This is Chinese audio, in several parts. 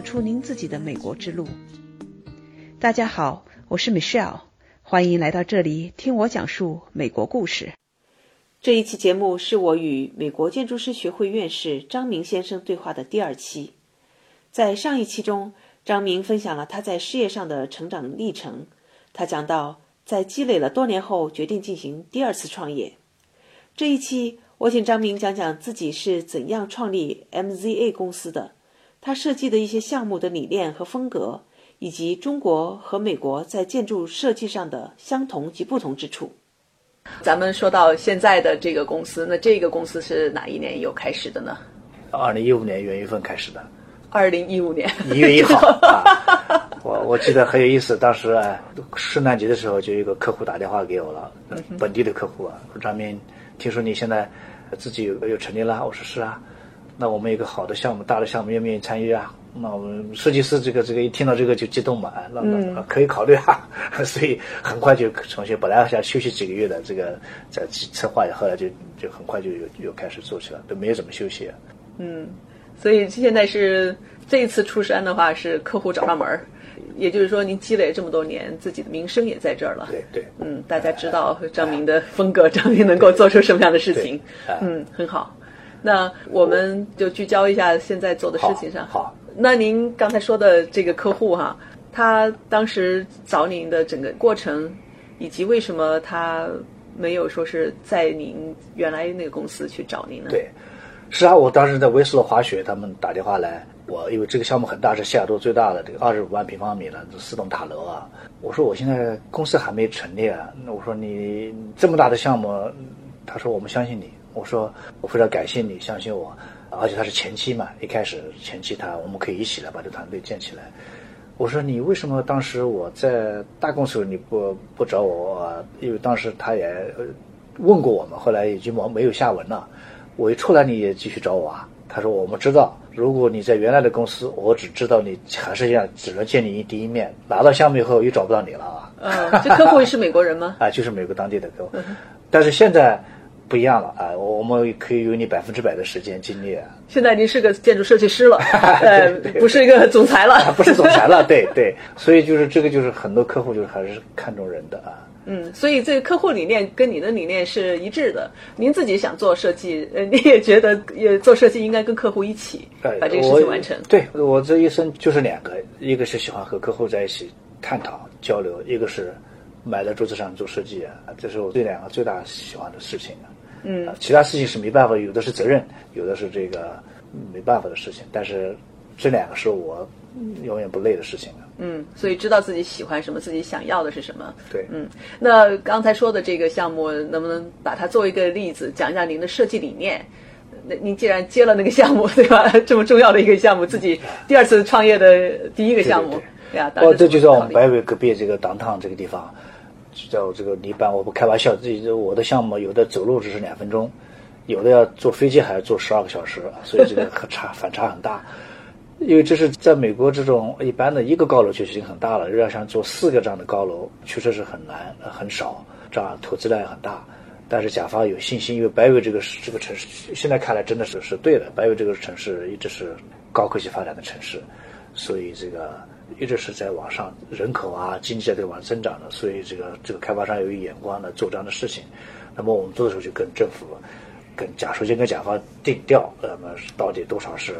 走出您自己的美国之路。大家好，我是 Michelle，欢迎来到这里听我讲述美国故事。这一期节目是我与美国建筑师学会院士张明先生对话的第二期。在上一期中，张明分享了他在事业上的成长历程。他讲到，在积累了多年后，决定进行第二次创业。这一期，我请张明讲讲自己是怎样创立 MZA 公司的，他设计的一些项目的理念和风格。以及中国和美国在建筑设计上的相同及不同之处。咱们说到现在的这个公司，那这个公司是哪一年有开始的呢？二零一五年元月份开始的。二零一五年一月一号 啊，我我记得很有意思。当时啊，圣诞节的时候，就有一个客户打电话给我了，本地的客户啊，张明，听说你现在自己有有成立了？我说是啊，那我们有个好的项目，大的项目，愿不愿意参与啊？那我们设计师这个这个一听到这个就激动嘛，那那可以考虑啊，所以很快就重新，本来想休息几个月的这个在策划，后来就就很快就又又开始做起来，都没有怎么休息。嗯，所以现在是这一次出山的话，是客户找上门儿，也就是说您积累这么多年，自己的名声也在这儿了。对对，嗯，大家知道张明的风格，张明能够做出什么样的事情，嗯，很好。那我们就聚焦一下现在做的事情上。好。那您刚才说的这个客户哈，他当时找您的整个过程，以及为什么他没有说是在您原来那个公司去找您呢？对，是啊，我当时在威斯勒滑雪，他们打电话来，我因为这个项目很大，是西雅图最大的这个二十五万平方米的这四栋大楼啊。我说我现在公司还没成立啊，那我说你这么大的项目，他说我们相信你。我说我非常感谢你相信我。而且他是前期嘛，一开始前期他我们可以一起来把这团队建起来。我说你为什么当时我在大公司你不不找我？因为当时他也问过我们，后来已经没没有下文了。我一出来你也继续找我啊？他说我们知道，如果你在原来的公司，我只知道你还是要只能见你一第一面，拿到项目以后又找不到你了啊。嗯，这客户是美国人吗？啊，就是美国当地的客户。但是现在。不一样了啊！我们可以有你百分之百的时间精力。现在您是个建筑设计师了，呃，不是一个总裁了，不是总裁了，对对。所以就是这个，就是很多客户就是还是看重人的啊。嗯，所以这个客户理念跟你的理念是一致的。您自己想做设计，呃，你也觉得也做设计应该跟客户一起把这个事情完成。对我这一生就是两个，一个是喜欢和客户在一起探讨交流，一个是埋在桌子上做设计啊，这是我这两个最大喜欢的事情。嗯，其他事情是没办法，有的是责任，有的是这个没办法的事情。但是这两个是我永远不累的事情嗯，所以知道自己喜欢什么，自己想要的是什么。对，嗯，那刚才说的这个项目，能不能把它作为一个例子，讲一下您的设计理念？那您既然接了那个项目，对吧？这么重要的一个项目，自己第二次创业的第一个项目，对呀。哦，这就在我们白尾隔壁这个当趟这个地方。叫这个泥板，我不开玩笑，自己我的项目有的走路只是两分钟，有的要坐飞机还要坐十二个小时，所以这个很差，反差很大。因为这是在美国这种一般的一个高楼就已经很大了，要想做四个这样的高楼，确实是很难，很少，这样投资量也很大。但是甲方有信心，因为白尾这个这个城市现在看来真的是是对的，白尾这个城市一直是高科技发展的城市，所以这个。一直是在往上，人口啊，经济啊在往增长的，所以这个这个开发商有眼光的做这样的事情。那么我们做的时候就跟政府、跟甲首先跟甲方定调，那么到底多少是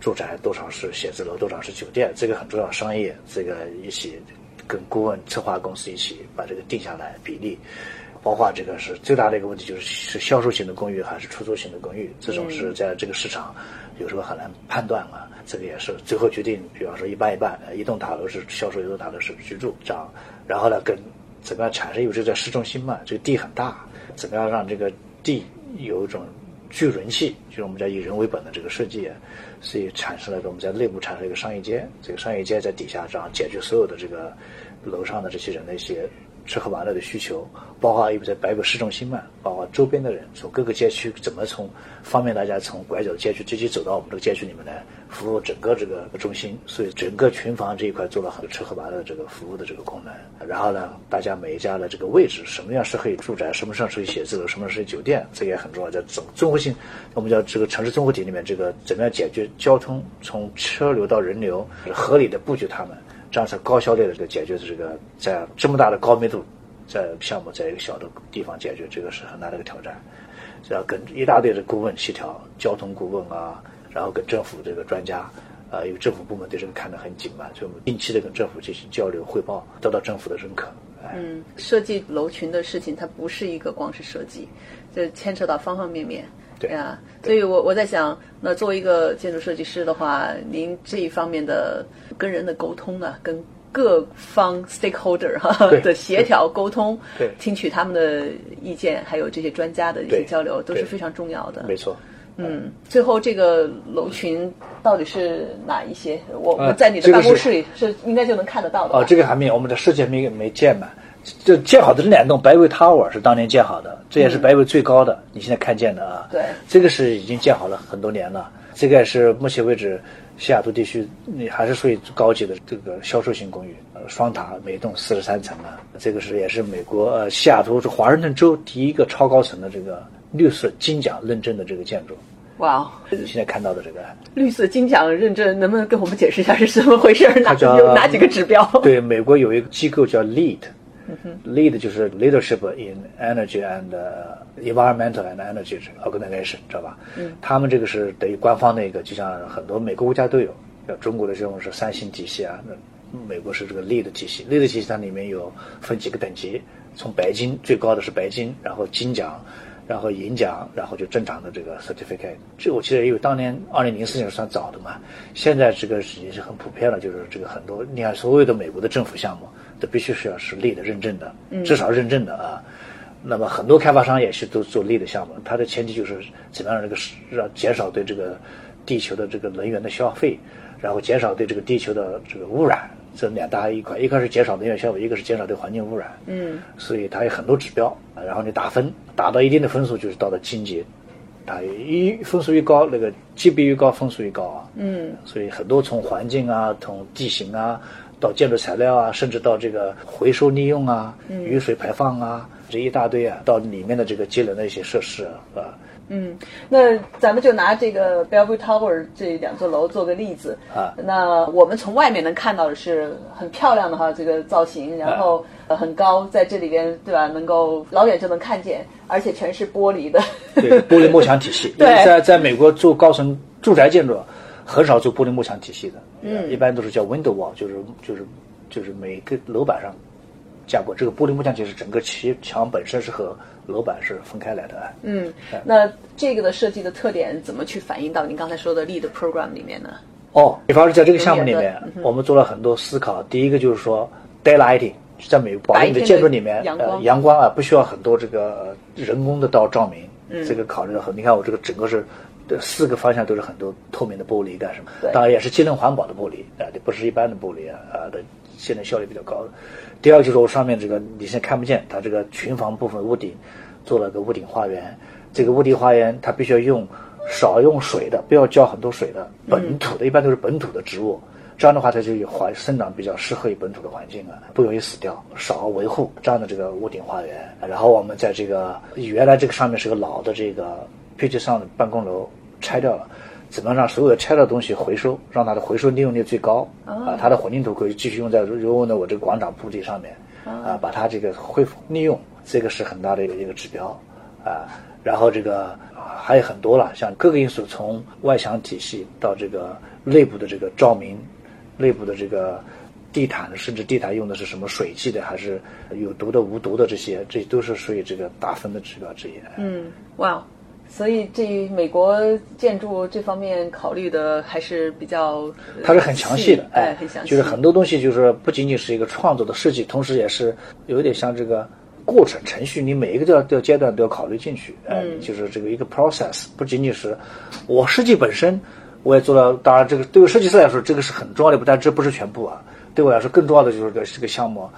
住宅，多少是写字楼，多少是酒店，这个很重要。商业这个一起跟顾问策划公司一起把这个定下来比例，包括这个是最大的一个问题，就是是销售型的公寓还是出租型的公寓，这种是在这个市场有时候很难判断啊。这个也是最后决定，比方说一半一半，一栋大楼是销售，一栋大楼是居住，这样，然后呢，跟怎么样产生？因为这在市中心嘛，这个地很大，怎么样让这个地有一种聚人气？就是我们叫以人为本的这个设计，所以产生了我们在内部产生一个商业街，这个商业街在底下，这样解决所有的这个楼上的这些人的一些吃喝玩乐的需求，包括又在白北市中心嘛，包括周边的人，从各个街区怎么从方便大家从拐角街区直接走到我们这个街区里面来，服务整个这个中心。所以整个群房这一块做了很多吃喝玩乐这个服务的这个功能。然后呢，大家每一家的这个位置，什么样适合于住宅，什么适合于写字楼，什么适合于酒店，这也很重要。在综综合性，我们叫这个城市综合体里面，这个怎么样解决交通从车流到人流，合理的布局它们。这样是高效率的解决这个在这么大的高密度在项目在一个小的地方解决，这个是很大的一个挑战。要跟一大堆的顾问协调，交通顾问啊，然后跟政府这个专家啊，因为政府部门对这个看得很紧嘛，所以我们定期的跟政府进行交流汇报，得到政府的认可。嗯，设计楼群的事情，它不是一个光是设计，这牵扯到方方面面。对呀，所以我我在想，那作为一个建筑设计师的话，您这一方面的跟人的沟通呢，跟各方 stakeholder 哈 的协调沟通，对，听取他们的意见，还有这些专家的一些交流，都是非常重要的。没错。嗯，最后这个楼群到底是哪一些？我们在你的办公室里是应该就能看得到的。哦，这个还没有，我们的设计还没没建满。这建好的这两栋白维 Tower 是当年建好的，这也是白维最高的。你现在看见的啊，对，这个是已经建好了很多年了。这个也是目前为止西雅图地区你还是属于高级的这个销售型公寓，呃，双塔，每栋四十三层啊。这个是也是美国呃西雅图是华盛顿州第一个超高层的这个绿色金奖认证的这个建筑。哇哦！现在看到的这个绿色金奖认证，能不能跟我们解释一下是怎么回事？哪有哪几个指标？对，美国有一个机构叫 LEED。Lead 就是 leadership in energy and environmental and energy organization，知道吧？嗯，他们这个是等于官方的一个，就像很多美国国家都有，像中国的这种是三星体系啊，那美国是这个 Lead 体系。Lead 体系它里面有分几个等级，从白金最高的是白金，然后金奖，然后银奖，然后就正常的这个 certificate。这我记得因为当年二零零四年算早的嘛，现在这个已经是很普遍了，就是这个很多你看所有的美国的政府项目。这必须是要是立的认证的，至少认证的啊。那么很多开发商也是都做立的项目，它的前提就是怎么样让这个让减少对这个地球的这个能源的消费，然后减少对这个地球的这个污染，这两大一块，一个是减少能源消费，一个是减少对环境污染。嗯，所以它有很多指标，然后你打分，打到一定的分数就是到了金级，它一分数越高，那个级别越高，分数越高啊。嗯，所以很多从环境啊，从地形啊。到建筑材料啊，甚至到这个回收利用啊，雨水排放啊，这一大堆啊，到里面的这个节能的一些设施啊。嗯，那咱们就拿这个 Bellevue Tower 这两座楼做个例子啊。那我们从外面能看到的是很漂亮的哈，这个造型，然后很高，在这里边对吧？能够老远就能看见，而且全是玻璃的。对，玻璃幕墙体系。对，在在美国做高层住宅建筑。很少做玻璃幕墙体系的，嗯，一般都是叫 window wall，就是就是就是每个楼板上架过这个玻璃幕墙，其实整个墙墙本身是和楼板是分开来的。嗯，那这个的设计的特点怎么去反映到您刚才说的 lead program 里面呢？哦，比方说在这个项目里面，我们做了很多思考。第一个就是说 daylighting，在美国保证你的建筑里面，呃，阳光。啊不需要很多这个人工的到照明，这个考虑的很。你看我这个整个是。这四个方向都是很多透明的玻璃干什么？当然也是节能环保的玻璃啊，这不是一般的玻璃啊啊的，节能效率比较高的。第二就是我上面这个你现在看不见，它这个群房部分屋顶做了个屋顶花园，这个屋顶花园它必须要用少用水的，不要浇很多水的，本土的一般都是本土的植物，这样的话它就有环生长比较适合于本土的环境啊，不容易死掉，少维护这样的这个屋顶花园。然后我们在这个原来这个上面是个老的这个。配置上的办公楼拆掉了，怎么让所有的拆掉的东西回收，让它的回收利用率最高？啊，它的混凝土可以继续用在如果呢我这个广场铺地上面，啊，把它这个恢复利用，这个是很大的一个一个指标，啊，然后这个还有很多了，像各个因素，从外墙体系到这个内部的这个照明，内部的这个地毯，甚至地毯用的是什么水剂的，还是有毒的、无毒的这些，这都是属于这个打分的指标之一。嗯，哇。所以，这美国建筑这方面考虑的还是比较，它是很详细的，哎，很详细，就是很多东西就是不仅仅是一个创作的设计，同时也是有点像这个过程程序，你每一个都要都要阶段都要考虑进去，嗯，就是这个一个 process，不仅仅是我设计本身，我也做了，当然这个对于设计师来说，这个是很重要的一步，但这不是全部啊。对我来说，更重要的就是这个项目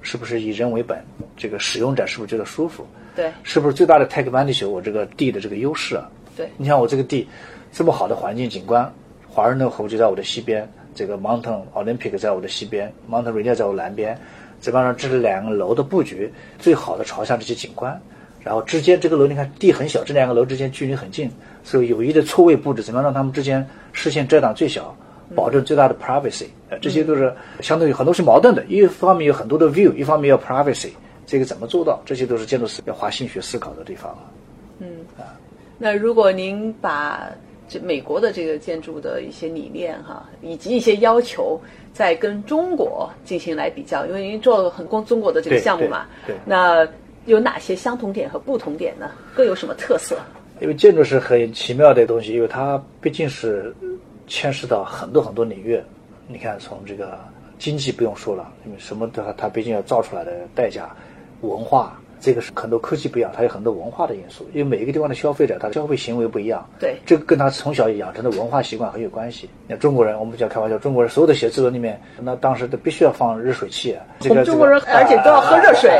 是不是以人为本？这个使用者是不是觉得舒服？对，是不是最大的 take advantage 我这个地的这个优势啊？对，你像我这个地这么好的环境景观，华盛顿湖就在我的西边，这个 Mountain Olympic 在我的西边，Mountain Rainier 在我南边，这帮上这两个楼的布局最好的朝向这些景观，然后之间这个楼你看地很小，这两个楼之间距离很近，所以有意的错位布置，怎么样让他们之间视线遮挡最小？保证最大的 privacy，呃，这些都是相当于很多是矛盾的。一方面有很多的 view，一方面要 privacy，这个怎么做到？这些都是建筑师要花心血思考的地方。嗯啊，那如果您把这美国的这个建筑的一些理念哈，以及一些要求，再跟中国进行来比较，因为您做了很多中国的这个项目嘛，对，那有哪些相同点和不同点呢？各有什么特色？因为建筑是很奇妙的东西，因为它毕竟是。牵涉到很多很多领域，你看，从这个经济不用说了，因为什么的，它毕竟要造出来的代价，文化。这个是很多科技不一样，它有很多文化的因素。因为每一个地方的消费者，他的消费行为不一样。对，这个跟他从小养成的文化习惯很有关系。那中国人，我们讲开玩笑，中国人所有的写字楼里面，那当时都必须要放热水器。这个中国人而且都要喝热水。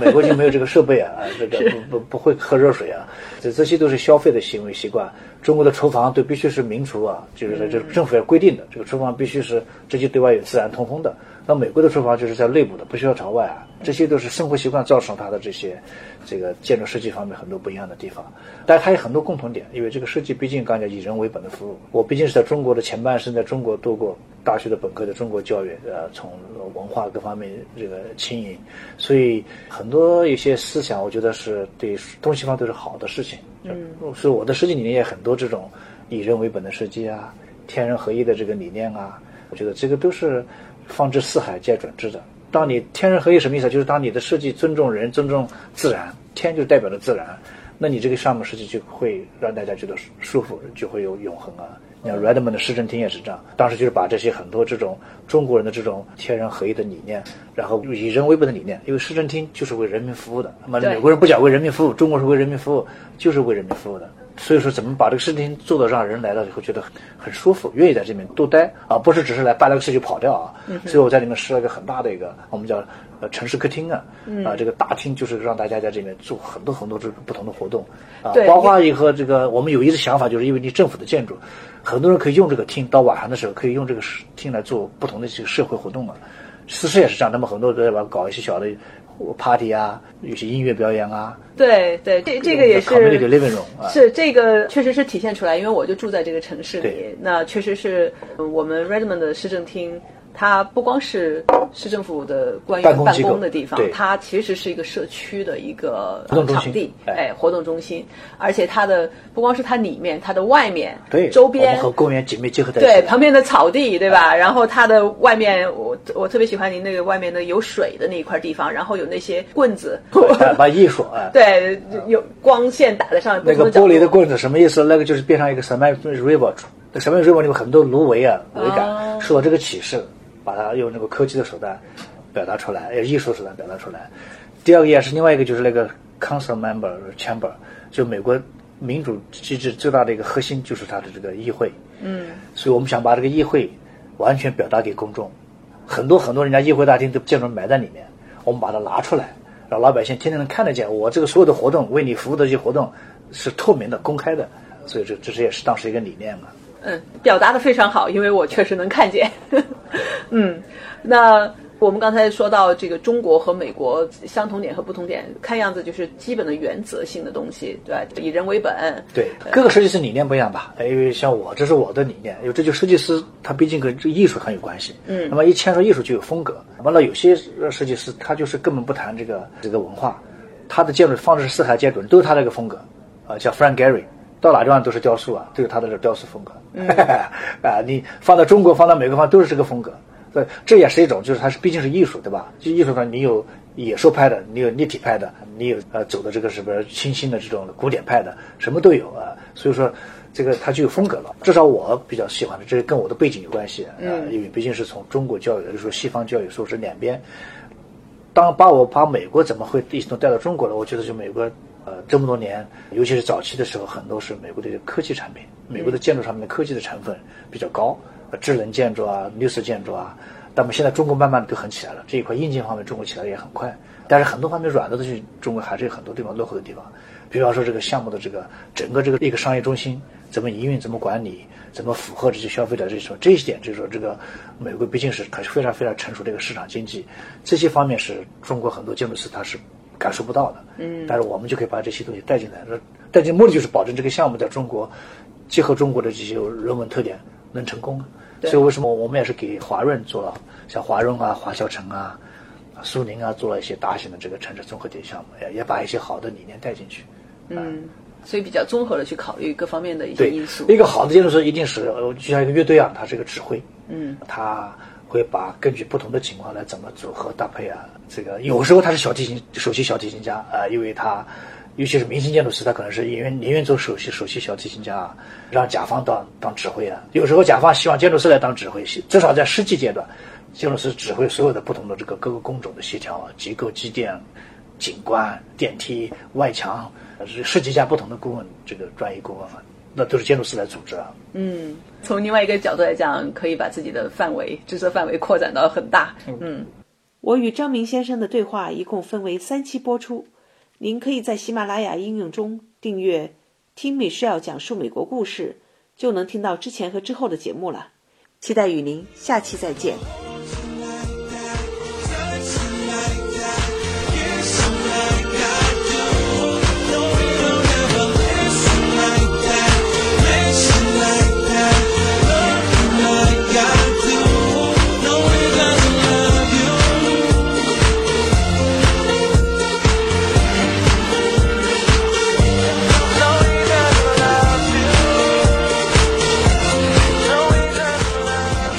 美国就没有这个设备啊，这个不不不会喝热水啊。这这些都是消费的行为习惯。中国的厨房都必须是明厨啊，就是这政府要规定的，这个厨房必须是直接对外有自然通风的。那美国的厨房就是在内部的，不需要朝外啊。这些都是生活习惯造成它的这些，这个建筑设计方面很多不一样的地方。但它有很多共同点，因为这个设计毕竟刚才以人为本的服务。我毕竟是在中国的前半生，在中国度过大学的本科的中国教育，呃，从文化各方面这个轻盈，所以很多一些思想，我觉得是对东西方都是好的事情。嗯，所以我的设计理念也很多这种以人为本的设计啊，天人合一的这个理念啊，我觉得这个都是。方知四海皆准之的。当你天人合一什么意思？就是当你的设计尊重人、尊重自然，天就代表了自然，那你这个项目设计就会让大家觉得舒服，就会有永恒啊。你像 Redmond 的市政厅也是这样，当时就是把这些很多这种中国人的这种天人合一的理念，然后以人为本的理念，因为市政厅就是为人民服务的。那么美国人不讲为人民服务，中国是为人民服务，就是为人民服务的。所以说，怎么把这个事情做到让人来了以后觉得很很舒服，愿意在这边多待啊，不是只是来办了个事就跑掉啊。所以我在里面设了一个很大的一个我们叫呃城市客厅啊，啊这个大厅就是让大家在这边做很多很多这个不同的活动啊，包括以后这个我们有一个想法，就是因为你政府的建筑，很多人可以用这个厅，到晚上的时候可以用这个厅来做不同的这个社会活动啊。四市也是这样，那么很多都要搞一些小的。Party 啊，有些音乐表演啊，对对，这这个也是是这个确实是体现出来，因为我就住在这个城市里，那确实是我们 Redmond 的市政厅。它不光是市政府的关于办公的地方，它其实是一个社区的一个场地，哎，活动中心。而且它的不光是它里面，它的外面，对，周边和公园紧密结合在一起。对，旁边的草地，对吧？然后它的外面，我我特别喜欢您那个外面的有水的那一块地方，然后有那些棍子，把艺术啊，对，有光线打在上面。那个玻璃的棍子什么意思？那个就是变成一个什么 river，什么 river 里面很多芦苇啊，苇杆，受到这个启示。把它用那个科技的手段表达出来，艺术手段表达出来。第二个也是另外一个，就是那个 council member chamber，就美国民主机制最大的一个核心就是它的这个议会。嗯，所以我们想把这个议会完全表达给公众。很多很多人家议会大厅都建筑埋在里面，我们把它拿出来，让老百姓天天能看得见。我这个所有的活动为你服务的这些活动是透明的、公开的。所以这这是也是当时一个理念嘛。嗯，表达的非常好，因为我确实能看见。嗯，那我们刚才说到这个中国和美国相同点和不同点，看样子就是基本的原则性的东西，对吧？以人为本。对，各个设计师理念不一样吧？因为像我，这是我的理念，因为这就设计师他毕竟跟这艺术很有关系。嗯。那么一牵涉艺术就有风格。完了，有些设计师他就是根本不谈这个这个文化，他的建筑方式是四海皆准，都是他那个风格。啊，叫 Frank Gehry。到哪地方都是雕塑啊，都有他的这雕塑风格。啊，你放到中国，放到美国放都是这个风格。对，这也是一种，就是它是毕竟是艺术，对吧？就艺术上，你有野兽派的，你有立体派的，你有呃走的这个什么清新的这种古典派的，什么都有啊。所以说，这个它就有风格了。至少我比较喜欢的，这跟我的背景有关系啊，因为毕竟是从中国教育，就是说西方教育，说是两边。当把我把美国怎么会一起都带到中国了？我觉得就美国。呃，这么多年，尤其是早期的时候，很多是美国的科技产品，美国的建筑上面的科技的成分比较高，智能建筑啊、绿色建筑啊，那么现在中国慢慢的都很起来了，这一块硬件方面中国起来也很快，但是很多方面软的东西，中国还是有很多地方落后的地方。比方说这个项目的这个整个这个一个商业中心怎么营运、怎么管理、怎么符合这些消费者这种这一点，就是说这个美国毕竟是还是非常非常成熟的一个市场经济，这些方面是中国很多建筑师他是感受不到的。嗯，但是我们就可以把这些东西带进来，带进目的就是保证这个项目在中国结合中国的这些人文特点能成功。所以为什么我们也是给华润做了像华润啊、华侨城啊、苏宁啊做了一些大型的这个城市综合体项目，也也把一些好的理念带进去。嗯，所以比较综合的去考虑各方面的一些因素。一个好的建筑师一定是就像一个乐队啊，他是一个指挥。嗯，他会把根据不同的情况来怎么组合搭配啊。这个有时候他是小提琴首席小提琴家啊，因为他。尤其是明星建筑师，他可能是宁愿宁愿做首席首席小提琴家啊，让甲方当当指挥啊。有时候甲方希望建筑师来当指挥，至少在设计阶段，建筑师指挥所有的不同的这个各个工种的协调、结构、机电、景观、电梯、外墙，是设计家不同的顾问，这个专业顾问，那都是建筑师来组织啊。嗯，从另外一个角度来讲，可以把自己的范围职责范围扩展到很大。嗯，我与张明先生的对话一共分为三期播出。您可以在喜马拉雅应用中订阅“听 Michelle 讲述美国故事”，就能听到之前和之后的节目了。期待与您下期再见。